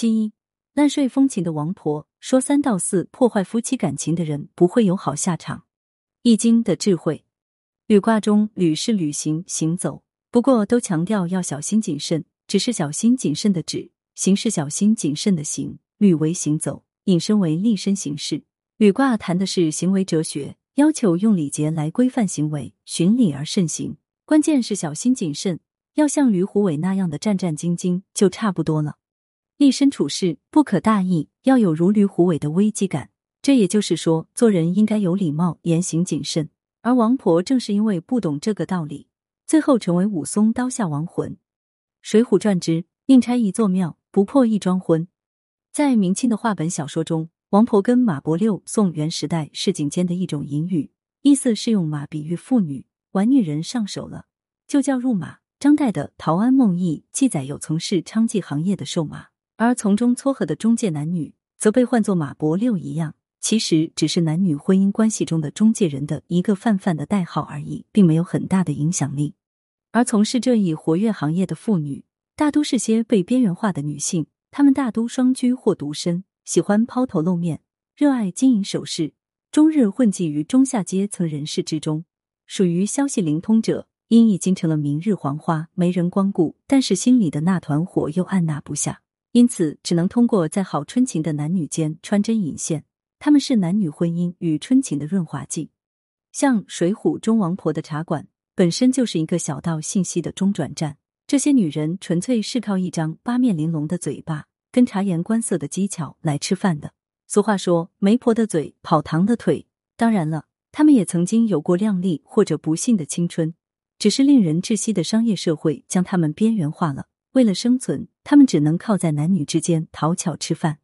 其一，烂睡风情的王婆说三道四，破坏夫妻感情的人不会有好下场。易经的智慧，履卦中履是旅行行走，不过都强调要小心谨慎，只是小心谨慎的止，行是小心谨慎的行，履为行走，引申为立身行事。履卦谈的是行为哲学，要求用礼节来规范行为，循礼而慎行。关键是小心谨慎，要像驴虎伟那样的战战兢兢，就差不多了。立身处世不可大意，要有如履虎尾的危机感。这也就是说，做人应该有礼貌，言行谨慎。而王婆正是因为不懂这个道理，最后成为武松刀下亡魂。《水浒传》之宁拆一座庙，不破一桩婚。在明清的话本小说中，王婆跟马伯六、宋元时代市井间的一种隐语，意思是用马比喻妇女。玩女人上手了，就叫入马。张岱的《陶庵梦忆》记载有从事娼妓行业的瘦马，而从中撮合的中介男女，则被唤作马伯六一样，其实只是男女婚姻关系中的中介人的一个泛泛的代号而已，并没有很大的影响力。而从事这一活跃行业的妇女，大都是些被边缘化的女性，她们大都双居或独身，喜欢抛头露面，热爱金银首饰，终日混迹于中下阶层人士之中。属于消息灵通者，因已经成了明日黄花，没人光顾，但是心里的那团火又按捺不下，因此只能通过在好春情的男女间穿针引线。他们是男女婚姻与春情的润滑剂。像《水浒》中王婆的茶馆，本身就是一个小道信息的中转站。这些女人纯粹是靠一张八面玲珑的嘴巴，跟察言观色的技巧来吃饭的。俗话说：“媒婆的嘴，跑堂的腿。”当然了。他们也曾经有过靓丽或者不幸的青春，只是令人窒息的商业社会将他们边缘化了。为了生存，他们只能靠在男女之间讨巧吃饭。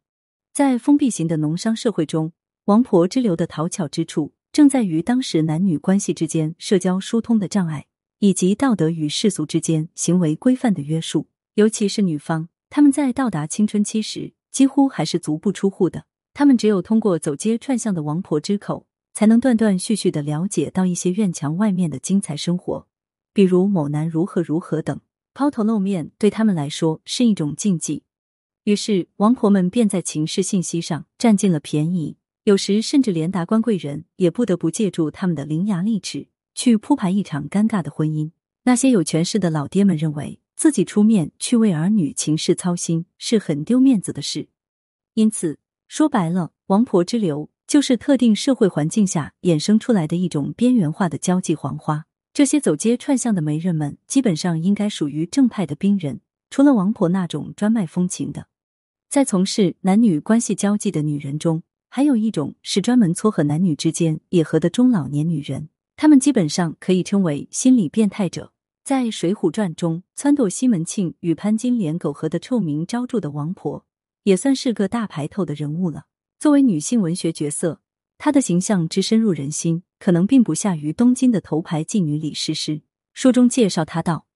在封闭型的农商社会中，王婆之流的讨巧之处，正在于当时男女关系之间社交疏通的障碍，以及道德与世俗之间行为规范的约束。尤其是女方，他们在到达青春期时，几乎还是足不出户的。他们只有通过走街串巷的王婆之口。才能断断续续的了解到一些院墙外面的精彩生活，比如某男如何如何等。抛头露面对他们来说是一种禁忌，于是王婆们便在情事信息上占尽了便宜，有时甚至连达官贵人也不得不借助他们的伶牙俐齿去铺排一场尴尬的婚姻。那些有权势的老爹们认为自己出面去为儿女情事操心是很丢面子的事，因此说白了，王婆之流。就是特定社会环境下衍生出来的一种边缘化的交际黄花。这些走街串巷的媒人们，基本上应该属于正派的兵人，除了王婆那种专卖风情的。在从事男女关系交际的女人中，还有一种是专门撮合男女之间野合的中老年女人，她们基本上可以称为心理变态者。在《水浒传》中，撺掇西门庆与潘金莲苟合的臭名昭著的王婆，也算是个大牌头的人物了。作为女性文学角色，她的形象之深入人心，可能并不下于东京的头牌妓女李师师。书中介绍她道：“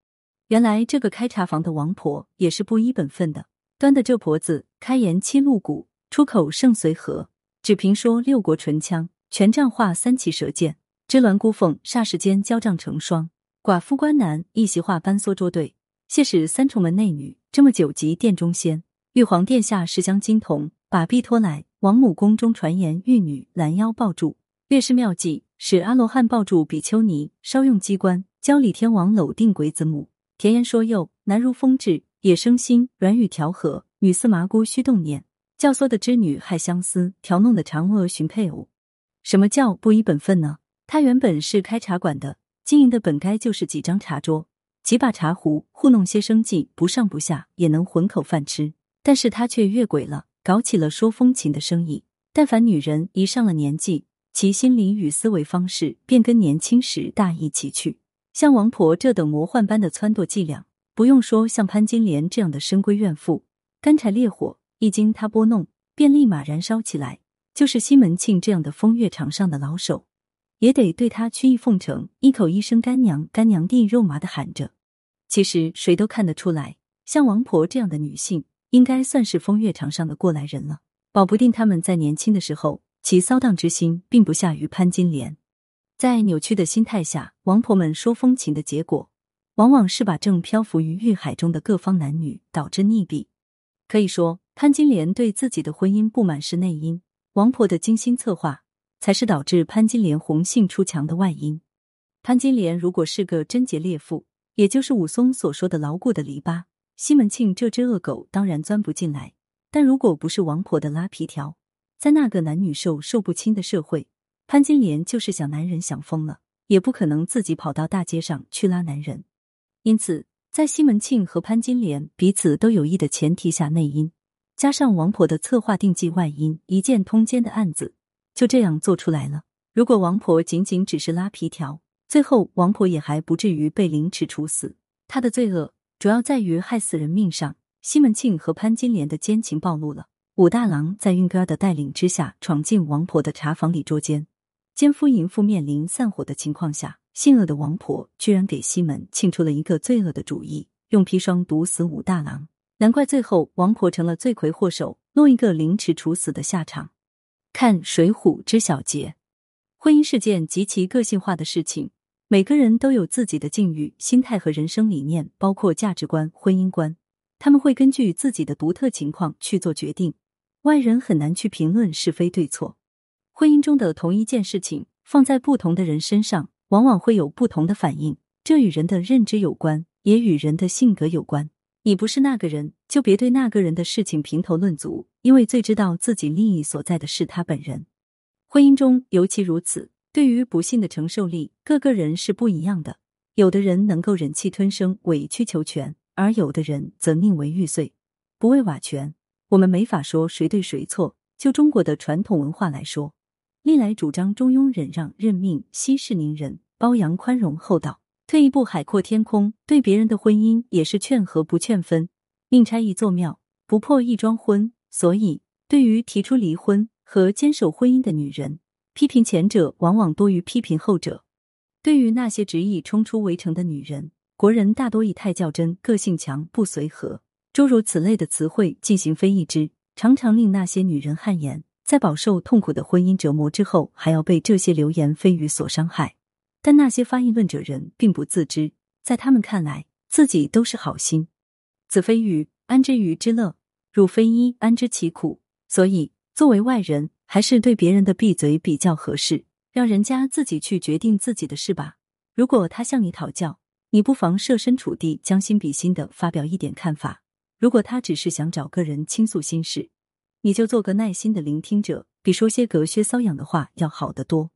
原来这个开茶房的王婆也是不依本分的，端的这婆子开颜七露骨，出口胜随和，只凭说六国唇枪，全仗画三奇舌剑，芝鸾孤凤霎时间交账成双。寡妇关男一席话班梭捉对，谢使三重门内女，这么九级殿中仙。玉皇殿下是将金童，把婢拖来。”王母宫中传言，玉女拦腰抱住，略施妙计，使阿罗汉抱住比丘尼，稍用机关，教李天王搂定鬼子母。甜言说诱，男如风致，野生心，软语调和，女似麻姑须动念，教唆的织女害相思，调弄的嫦娥寻配偶。什么叫不依本分呢？他原本是开茶馆的，经营的本该就是几张茶桌，几把茶壶，糊弄些生计，不上不下也能混口饭吃。但是他却越轨了。搞起了说风情的生意。但凡女人一上了年纪，其心理与思维方式便跟年轻时大异其趣。像王婆这等魔幻般的撺掇伎俩，不用说，像潘金莲这样的深闺怨妇，干柴烈火一经她拨弄，便立马燃烧起来。就是西门庆这样的风月场上的老手，也得对他曲意奉承，一口一声干娘、干娘地肉麻的喊着。其实谁都看得出来，像王婆这样的女性。应该算是风月场上的过来人了，保不定他们在年轻的时候，其骚荡之心并不下于潘金莲。在扭曲的心态下，王婆们说风情的结果，往往是把正漂浮于欲海中的各方男女导致溺毙。可以说，潘金莲对自己的婚姻不满是内因，王婆的精心策划才是导致潘金莲红杏出墙的外因。潘金莲如果是个贞洁烈妇，也就是武松所说的牢固的篱笆，西门庆这只恶狗当然钻不进来。但如果不是王婆的拉皮条，在那个男女授受不亲的社会，潘金莲就是想男人想疯了，也不可能自己跑到大街上去拉男人。因此，在西门庆和潘金莲彼此都有意的前提下，内因加上王婆的策划定计外因，一箭通奸的案子就这样做出来了。如果王婆仅仅只是拉皮条，最后王婆也还不至于被凌迟处死。她的罪恶主要在于害死人命上。西门庆和潘金莲的奸情暴露了。武大郎在运哥的带领之下，闯进王婆的茶房里捉奸。奸夫淫妇面临散伙的情况下，性恶的王婆居然给西门庆出了一个罪恶的主意，用砒霜毒死武大郎。难怪最后王婆成了罪魁祸首，弄一个凌迟处死的下场。看《水浒》知小节，婚姻是件极其个性化的事情，每个人都有自己的境遇、心态和人生理念，包括价值观、婚姻观。他们会根据自己的独特情况去做决定，外人很难去评论是非对错。婚姻中的同一件事情放在不同的人身上，往往会有不同的反应。这与人的认知有关，也与人的性格有关。你不是那个人，就别对那个人的事情评头论足，因为最知道自己利益所在的是他本人。婚姻中尤其如此，对于不幸的承受力，各个人是不一样的。有的人能够忍气吞声，委曲求全。而有的人则宁为玉碎，不为瓦全。我们没法说谁对谁错。就中国的传统文化来说，历来主张中庸、忍让、认命、息事宁人、包养、宽容、厚道。退一步，海阔天空。对别人的婚姻也是劝和不劝分，宁拆一座庙，不破一桩婚。所以，对于提出离婚和坚守婚姻的女人，批评前者往往多于批评后者。对于那些执意冲出围城的女人。国人大多以太较真、个性强、不随和诸如此类的词汇进行非议之，常常令那些女人汗颜。在饱受痛苦的婚姻折磨之后，还要被这些流言蜚语所伤害。但那些发议论者人并不自知，在他们看来，自己都是好心。子非鱼，安知鱼之乐？汝非衣，安知其苦？所以，作为外人，还是对别人的闭嘴比较合适，让人家自己去决定自己的事吧。如果他向你讨教，你不妨设身处地、将心比心的发表一点看法。如果他只是想找个人倾诉心事，你就做个耐心的聆听者，比说些隔靴搔痒的话要好得多。